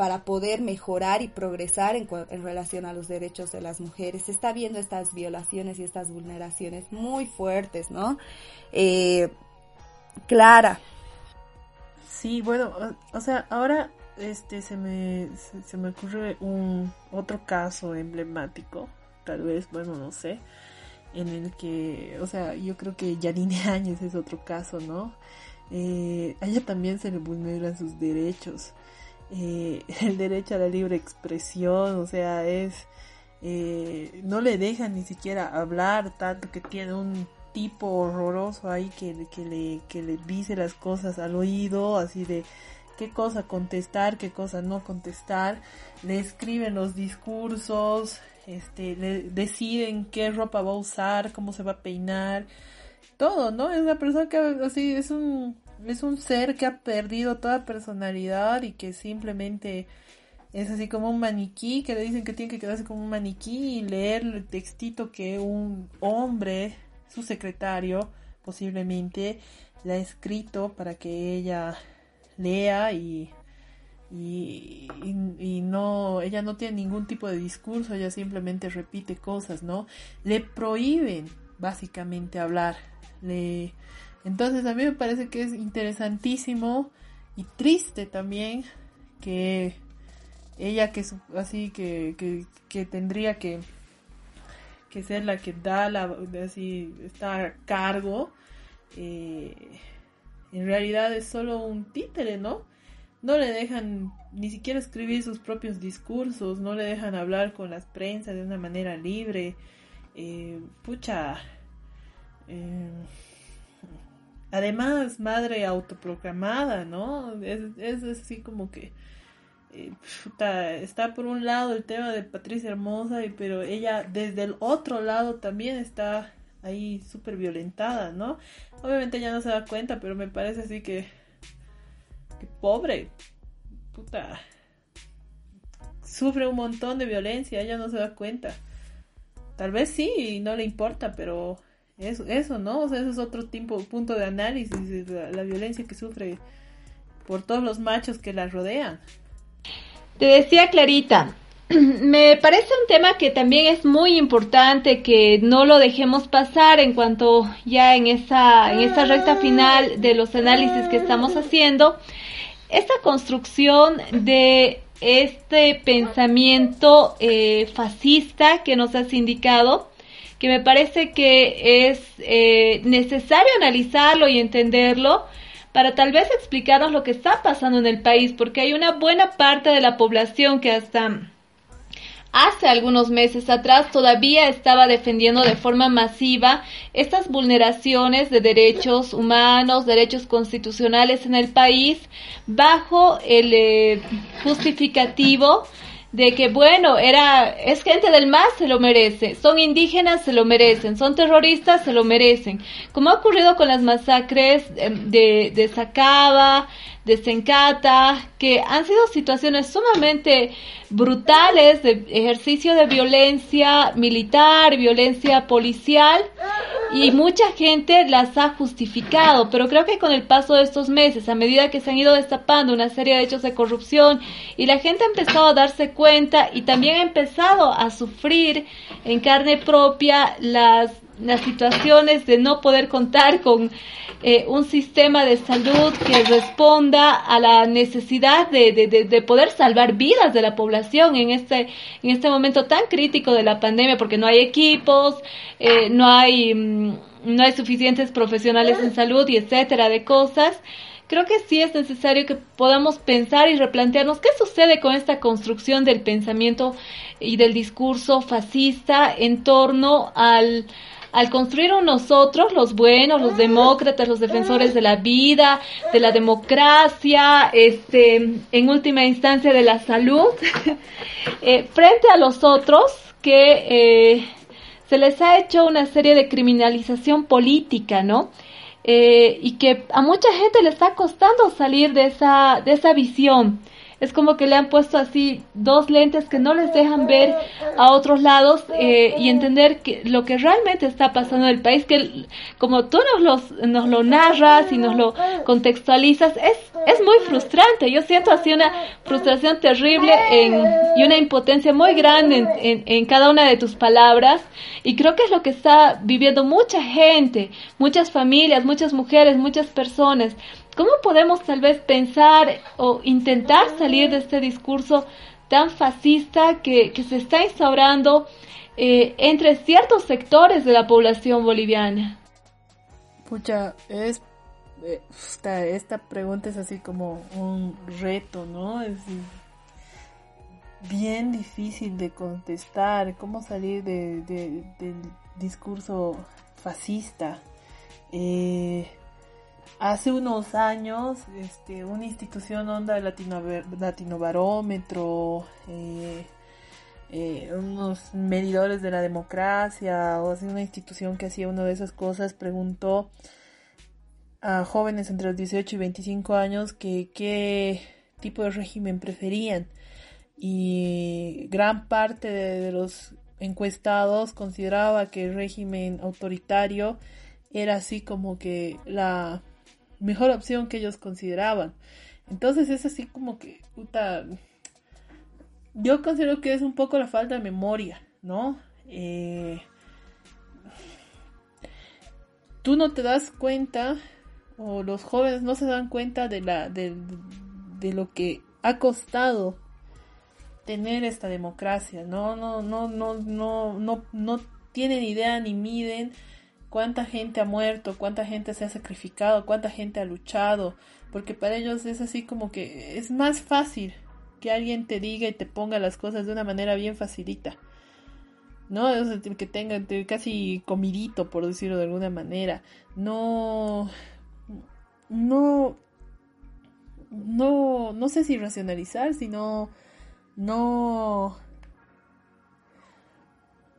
para poder mejorar y progresar en, en, relación a los derechos de las mujeres. Se está viendo estas violaciones y estas vulneraciones muy fuertes, ¿no? Eh, Clara. Sí, bueno, o sea, ahora este se me, se, me ocurre un otro caso emblemático, tal vez, bueno, no sé, en el que, o sea, yo creo que Yanine Áñez es otro caso, ¿no? Eh, a ella también se le vulneran sus derechos. Eh, el derecho a la libre expresión, o sea, es, eh, no le dejan ni siquiera hablar, tanto que tiene un tipo horroroso ahí que, que, le, que le dice las cosas al oído, así de qué cosa contestar, qué cosa no contestar, le escriben los discursos, este, le deciden qué ropa va a usar, cómo se va a peinar, todo, ¿no? Es una persona que así es un es un ser que ha perdido toda personalidad y que simplemente es así como un maniquí, que le dicen que tiene que quedarse como un maniquí y leer el textito que un hombre, su secretario, posiblemente la ha escrito para que ella lea y, y, y, no, ella no tiene ningún tipo de discurso, ella simplemente repite cosas, ¿no? Le prohíben básicamente hablar. Le, entonces a mí me parece que es interesantísimo y triste también que ella que así que, que, tendría que que ser la que da la así está a cargo eh, en realidad es solo un títere no no le dejan ni siquiera escribir sus propios discursos no le dejan hablar con las prensas de una manera libre. Eh, pucha eh, además madre autoproclamada no es, es así como que eh, está por un lado el tema de Patricia Hermosa, pero ella desde el otro lado también está ahí súper violentada, ¿no? Obviamente ella no se da cuenta, pero me parece así que, que pobre, puta, sufre un montón de violencia, ella no se da cuenta. Tal vez sí, no le importa, pero eso, eso ¿no? O sea, eso es otro tipo, punto de análisis, de la violencia que sufre por todos los machos que la rodean. Te decía Clarita, me parece un tema que también es muy importante que no lo dejemos pasar en cuanto ya en esa, en esa recta final de los análisis que estamos haciendo, esta construcción de este pensamiento eh, fascista que nos has indicado, que me parece que es eh, necesario analizarlo y entenderlo, para tal vez explicarnos lo que está pasando en el país, porque hay una buena parte de la población que hasta hace algunos meses atrás todavía estaba defendiendo de forma masiva estas vulneraciones de derechos humanos, derechos constitucionales en el país, bajo el eh, justificativo de que bueno, era, es gente del MAS, se lo merece, son indígenas, se lo merecen, son terroristas, se lo merecen. Como ha ocurrido con las masacres em, de, de Sacaba, de Sencata, que han sido situaciones sumamente brutales de ejercicio de violencia militar, violencia policial, y mucha gente las ha justificado, pero creo que con el paso de estos meses, a medida que se han ido destapando una serie de hechos de corrupción y la gente ha empezado a darse cuenta y también ha empezado a sufrir en carne propia las las situaciones de no poder contar con eh, un sistema de salud que responda a la necesidad de, de, de, poder salvar vidas de la población en este, en este momento tan crítico de la pandemia, porque no hay equipos, eh, no, hay, mm, no hay suficientes profesionales en salud y etcétera de cosas. Creo que sí es necesario que podamos pensar y replantearnos qué sucede con esta construcción del pensamiento y del discurso fascista en torno al, al construir nosotros, los buenos, los demócratas, los defensores de la vida, de la democracia, este, en última instancia de la salud, eh, frente a los otros que eh, se les ha hecho una serie de criminalización política, ¿no? Eh, y que a mucha gente le está costando salir de esa, de esa visión es como que le han puesto así dos lentes que no les dejan ver a otros lados eh, y entender que lo que realmente está pasando en el país, que como tú nos, los, nos lo narras y nos lo contextualizas, es, es muy frustrante. Yo siento así una frustración terrible en, y una impotencia muy grande en, en, en cada una de tus palabras y creo que es lo que está viviendo mucha gente, muchas familias, muchas mujeres, muchas personas ¿Cómo podemos tal vez pensar o intentar salir de este discurso tan fascista que, se está instaurando eh, entre ciertos sectores de la población boliviana? Pucha, es eh, esta, esta, pregunta es así como un reto, ¿no? Es bien difícil de contestar. ¿Cómo salir de, del discurso fascista? Eh, Hace unos años, este, una institución Onda Latino, Latino Barómetro, eh, eh, unos medidores de la democracia, o así una institución que hacía una de esas cosas, preguntó a jóvenes entre los 18 y 25 años que qué tipo de régimen preferían. Y gran parte de los encuestados consideraba que el régimen autoritario era así como que la mejor opción que ellos consideraban. Entonces es así como que, puta, yo considero que es un poco la falta de memoria, ¿no? Eh, tú no te das cuenta, o los jóvenes no se dan cuenta de, la, de, de lo que ha costado tener esta democracia, ¿no? No, no, no, no, no, no tienen idea ni miden cuánta gente ha muerto, cuánta gente se ha sacrificado, cuánta gente ha luchado, porque para ellos es así como que es más fácil que alguien te diga y te ponga las cosas de una manera bien facilita. ¿No? que tenga casi comidito, por decirlo de alguna manera. No. No. No. No sé si racionalizar, sino. No.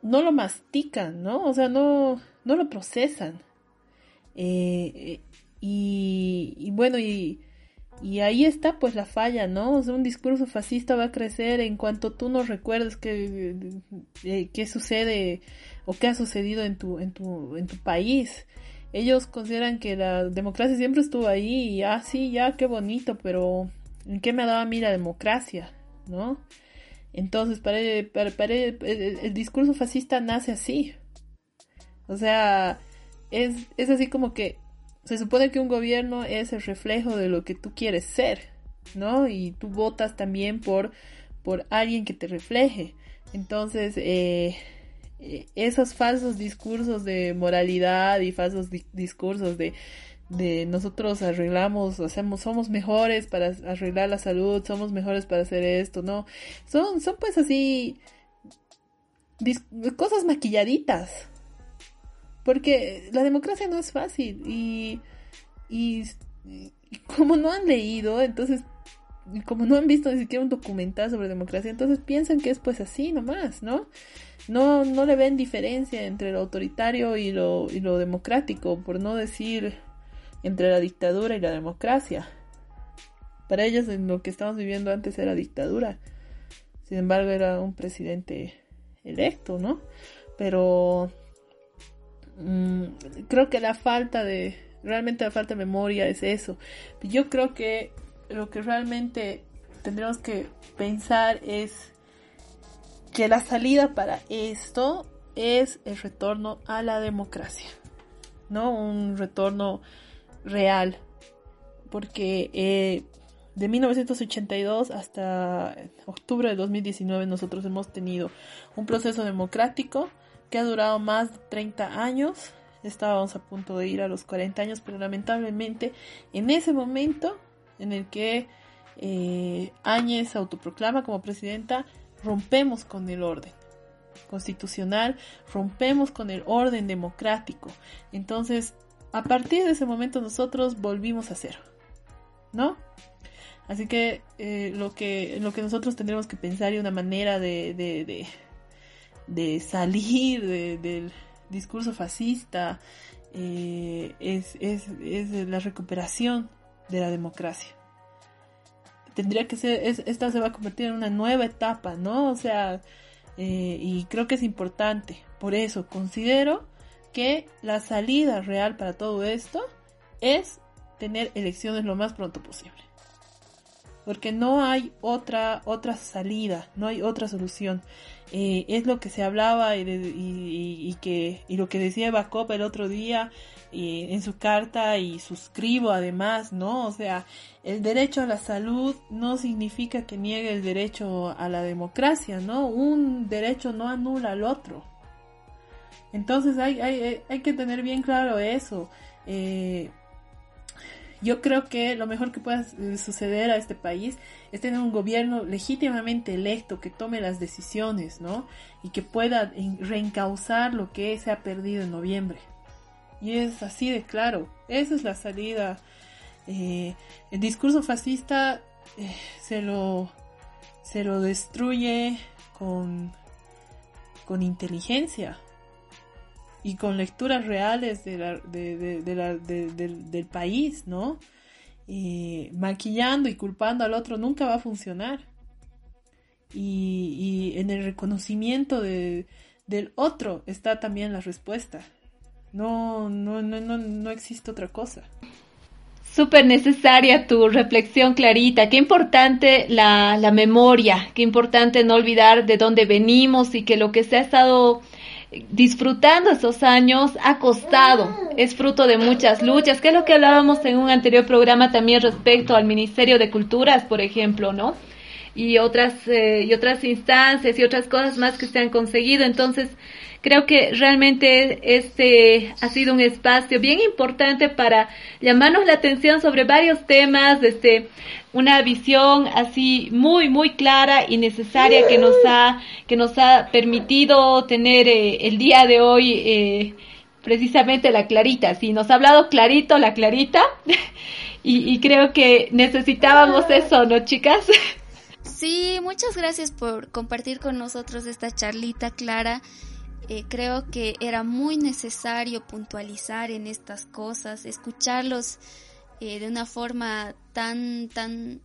No lo mastican, ¿no? O sea, no. No lo procesan. Eh, y, y bueno, y y ahí está pues la falla, ¿no? Un discurso fascista va a crecer en cuanto tú no recuerdes qué, eh, qué sucede o qué ha sucedido en tu, en tu, en tu país. Ellos consideran que la democracia siempre estuvo ahí y ah, sí, ya, qué bonito, pero ¿en qué me daba a mí la democracia? ¿No? Entonces, para, para, para el, discurso fascista nace así. O sea, es, es así como que se supone que un gobierno es el reflejo de lo que tú quieres ser, ¿no? Y tú votas también por, por alguien que te refleje. Entonces, eh, eh, esos falsos discursos de moralidad y falsos discursos de, de nosotros arreglamos, hacemos, somos mejores para arreglar la salud, somos mejores para hacer esto, ¿no? Son, son pues así cosas maquilladitas, porque la democracia no es fácil y, y, como no han leído, entonces, como no han visto ni siquiera un documental sobre democracia, entonces piensan que es pues así nomás, ¿no? No, no le ven diferencia entre lo autoritario y lo, y lo democrático, por no decir entre la dictadura y la democracia. Para ellos en lo que estamos viviendo antes era dictadura. Sin embargo, era un presidente electo, ¿no? Pero Mm, creo que la falta de, realmente la falta de memoria es eso. Yo creo que lo que realmente tendremos que pensar es que la salida para esto es el retorno a la democracia, ¿no? Un retorno real, porque eh, de 1982 hasta octubre de 2019 nosotros hemos tenido un proceso democrático que ha durado más de 30 años. Estábamos a punto de ir a los 40 años, pero lamentablemente en ese momento en el que eh, Áñez autoproclama como presidenta, rompemos con el orden constitucional, rompemos con el orden democrático. Entonces, a partir de ese momento nosotros volvimos a cero, ¿no? Así que eh, lo que lo que nosotros tendremos que pensar y una manera de, salir del discurso fascista, eh, es, es, es, la recuperación de la democracia. Tendría que ser, esta se va a convertir en una nueva etapa, ¿no? O sea, eh, y creo que es importante. Por eso considero que la salida real para todo esto es tener elecciones lo más pronto posible porque no hay otra otra salida, no hay otra solución. Eh, es lo que se hablaba y, y, que y lo que decía Bacop el otro día eh, en su carta y suscribo además, ¿no? O sea, el derecho a la salud no significa que niegue el derecho a la democracia, ¿no? Un derecho no anula al otro. Entonces hay, hay, hay que tener bien claro eso. Eh, yo creo que lo mejor que pueda suceder a este país es tener un gobierno legítimamente electo que tome las decisiones, ¿no? Y que pueda reencauzar lo que se ha perdido en noviembre. Y es así de claro. Esa es la salida. Eh, el discurso fascista eh, se lo se lo destruye con con inteligencia y con lecturas reales de la, de, de, la, del país, ¿no? maquillando y culpando al otro nunca va a funcionar. Y, y en el reconocimiento de, del otro está también la respuesta. No, no, no, no, no existe otra cosa. Súper necesaria tu reflexión, Clarita. Qué importante la, la memoria, qué importante no olvidar de dónde venimos y que lo que se ha estado disfrutando esos años ha costado, es fruto de muchas luchas, que es lo que hablábamos en un anterior programa también respecto al Ministerio de Culturas, por ejemplo, ¿no? Y otras, eh, y otras instancias y otras cosas más que se han conseguido. Entonces, creo que realmente este ha sido un espacio bien importante para llamarnos la atención sobre varios temas, este, una visión así muy muy clara y necesaria que nos ha que nos ha permitido tener eh, el día de hoy eh, precisamente la clarita. Sí nos ha hablado clarito la clarita y, creo que necesitábamos eso no chicas sí muchas gracias por compartir con nosotros esta charlita clara eh, creo que era muy necesario puntualizar en estas cosas escucharlos eh, de una forma tan, tan,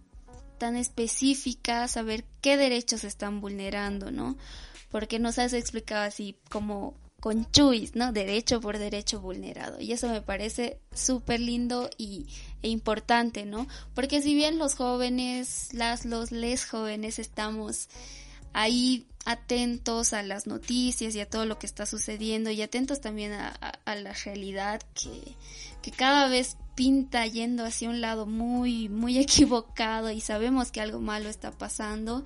tan específica, saber qué derechos están vulnerando, ¿no? Porque nos has explicado así como con chuis, ¿no? Derecho por derecho vulnerado. Y eso me parece súper lindo y, e importante, ¿no? Porque si bien los jóvenes, las, los les jóvenes estamos ahí atentos a las noticias y a todo lo que está sucediendo y atentos también a, la realidad que, que cada vez pinta yendo hacia un lado muy, muy equivocado y sabemos que algo malo está pasando,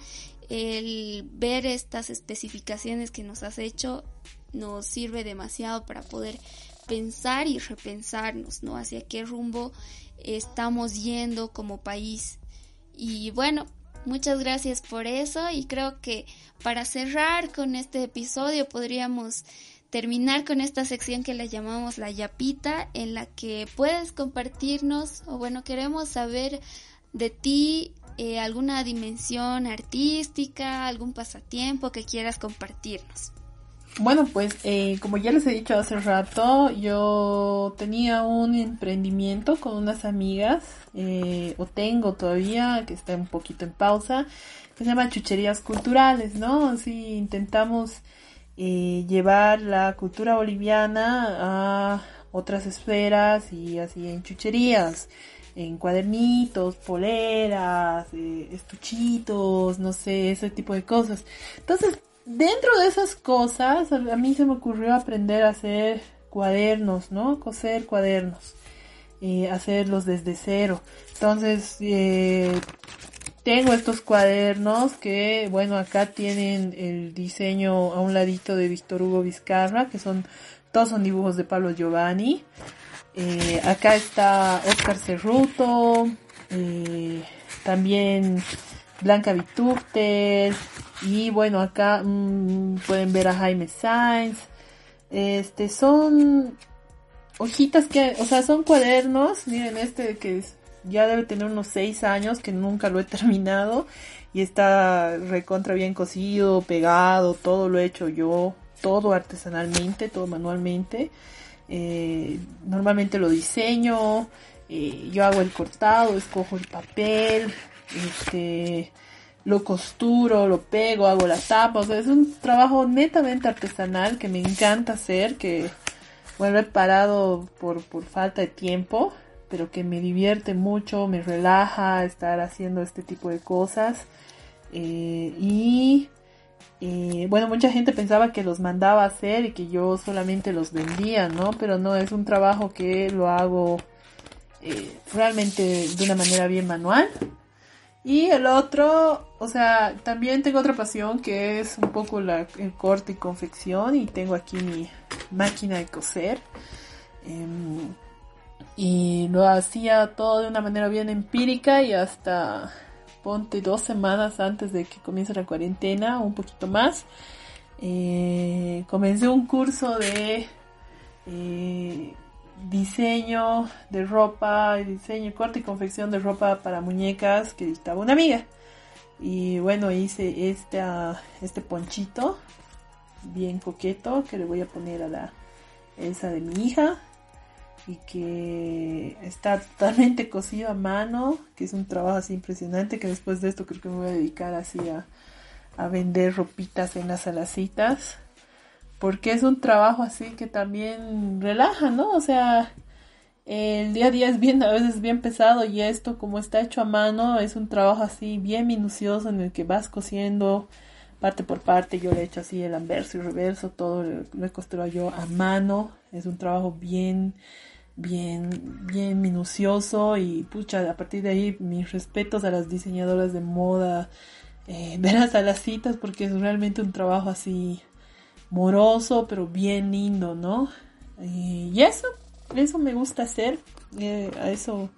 el ver estas especificaciones que nos has hecho nos sirve demasiado para poder pensar y repensarnos, ¿no? Hacia qué rumbo estamos yendo como país. Y bueno, muchas gracias por eso y creo que para cerrar con este episodio podríamos terminar con esta sección que le llamamos la yapita, en la que puedes compartirnos, o bueno, queremos saber de ti eh, alguna dimensión artística, algún pasatiempo que quieras compartirnos. Bueno, pues eh, como ya les he dicho hace rato, yo tenía un emprendimiento con unas amigas, eh, o tengo todavía, que está un poquito en pausa, que se llama Chucherías Culturales, ¿no? Así intentamos eh, llevar la cultura boliviana a otras esferas y así en chucherías, en cuadernitos, poleras, eh, estuchitos, no sé, ese tipo de cosas. Entonces, dentro de esas cosas, a mí se me ocurrió aprender a hacer cuadernos, ¿no? Coser cuadernos, eh, hacerlos desde cero. Entonces, eh, tengo estos cuadernos que, bueno, acá tienen el diseño a un ladito de Víctor Hugo Vizcarra, que son, todos son dibujos de Pablo Giovanni. Eh, acá está Oscar Cerruto, eh, también Blanca Vitúpter, y bueno, acá mm, pueden ver a Jaime Sainz. Este, son hojitas que, o sea, son cuadernos, miren este que ya debe tener unos 6 años que nunca lo he terminado y está recontra bien cosido, pegado, todo lo he hecho yo, todo artesanalmente, todo manualmente. Eh, normalmente lo diseño, eh, yo hago el cortado, escojo el papel, este, lo costuro, lo pego, hago la tapa, o sea, es un trabajo netamente artesanal que me encanta hacer, que bueno, he parado por, por falta de tiempo, pero que me divierte mucho, me relaja estar haciendo este tipo de cosas. Eh, y eh, bueno, mucha gente pensaba que los mandaba a hacer y que yo solamente los vendía, ¿no? Pero no, es un trabajo que lo hago eh, realmente de una manera bien manual. Y el otro, o sea, también tengo otra pasión que es un poco la, el corte y confección y tengo aquí mi máquina de coser. Em, y lo hacía todo de una manera bien empírica y hasta ponte dos semanas antes de que comience la cuarentena, un poquito más. Eh, comencé un curso de eh, diseño de ropa, diseño, corte y confección de ropa para muñecas que dictaba una amiga. Y bueno, hice esta, este ponchito bien coqueto que le voy a poner a la esa de mi hija y que está totalmente cosido a mano, que es un trabajo así impresionante, que después de esto creo que me voy a dedicar así a, vender ropitas en las alacitas, porque es un trabajo así que también relaja, ¿no? O sea, el día a día es bien, a veces bien pesado y esto como está hecho a mano es un trabajo así bien minucioso en el que vas cosiendo parte por parte, yo le he hecho así el anverso y reverso, todo lo he costurado yo a mano, es un trabajo bien, bien, bien minucioso y pucha, a partir de ahí mis respetos a las diseñadoras de moda, eh, verás a las citas porque es realmente un trabajo así moroso pero bien lindo, ¿no? y eso, eso me gusta hacer, eh, a eso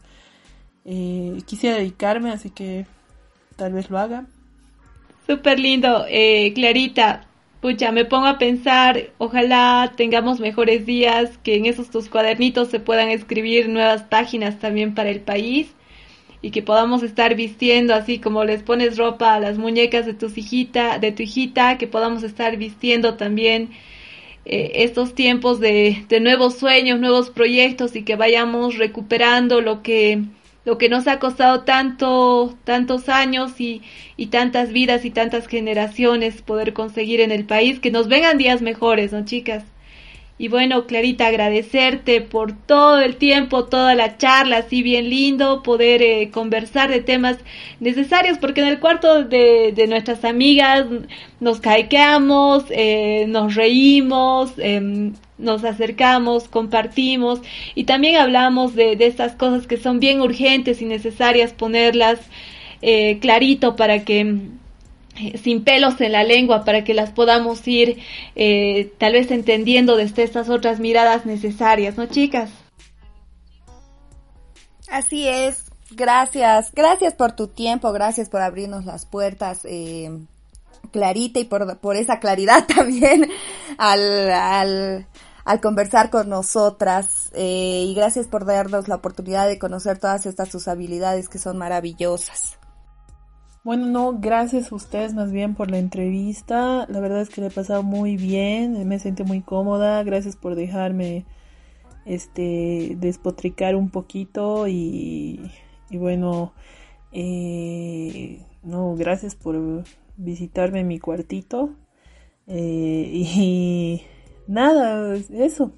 eh, quisiera dedicarme, así que tal vez lo haga. Súper lindo, eh, Clarita. Pucha, me pongo a pensar, ojalá tengamos mejores días, que en esos tus cuadernitos se puedan escribir nuevas páginas también para el país y que podamos estar vistiendo así como les pones ropa a las muñecas de tu hijita, de tu hijita, que podamos estar vistiendo también eh, estos tiempos de, de nuevos sueños, nuevos proyectos y que vayamos recuperando lo que lo que nos ha costado tanto, tantos años y, y, tantas vidas y tantas generaciones poder conseguir en el país, que nos vengan días mejores, ¿no, chicas? Y bueno, Clarita, agradecerte por todo el tiempo, toda la charla, así bien lindo, poder eh, conversar de temas necesarios, porque en el cuarto de, de nuestras amigas nos caiqueamos, eh, nos reímos, eh, nos acercamos, compartimos y también hablamos de, de, estas cosas que son bien urgentes y necesarias ponerlas eh, clarito para que sin pelos en la lengua para que las podamos ir eh, tal vez entendiendo desde estas otras miradas necesarias, ¿no, chicas? Así es, gracias, gracias por tu tiempo, gracias por abrirnos las puertas. Eh, Clarita y por, por esa claridad también al, al, al conversar con nosotras eh, y gracias por darnos la oportunidad de conocer todas estas sus habilidades que son maravillosas. Bueno, no, gracias a ustedes más bien por la entrevista. La verdad es que le he pasado muy bien, me siento muy cómoda. Gracias por dejarme este despotricar un poquito y, y bueno, eh, no, gracias por visitarme en mi cuartito. Eh, y nada, eso.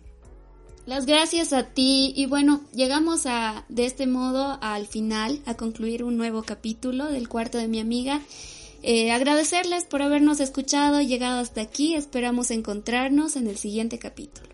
Las gracias a ti y bueno, llegamos a de este modo al final, a concluir un nuevo capítulo del cuarto de mi amiga. Eh, agradecerles por habernos escuchado, llegado hasta aquí, esperamos encontrarnos en el siguiente capítulo.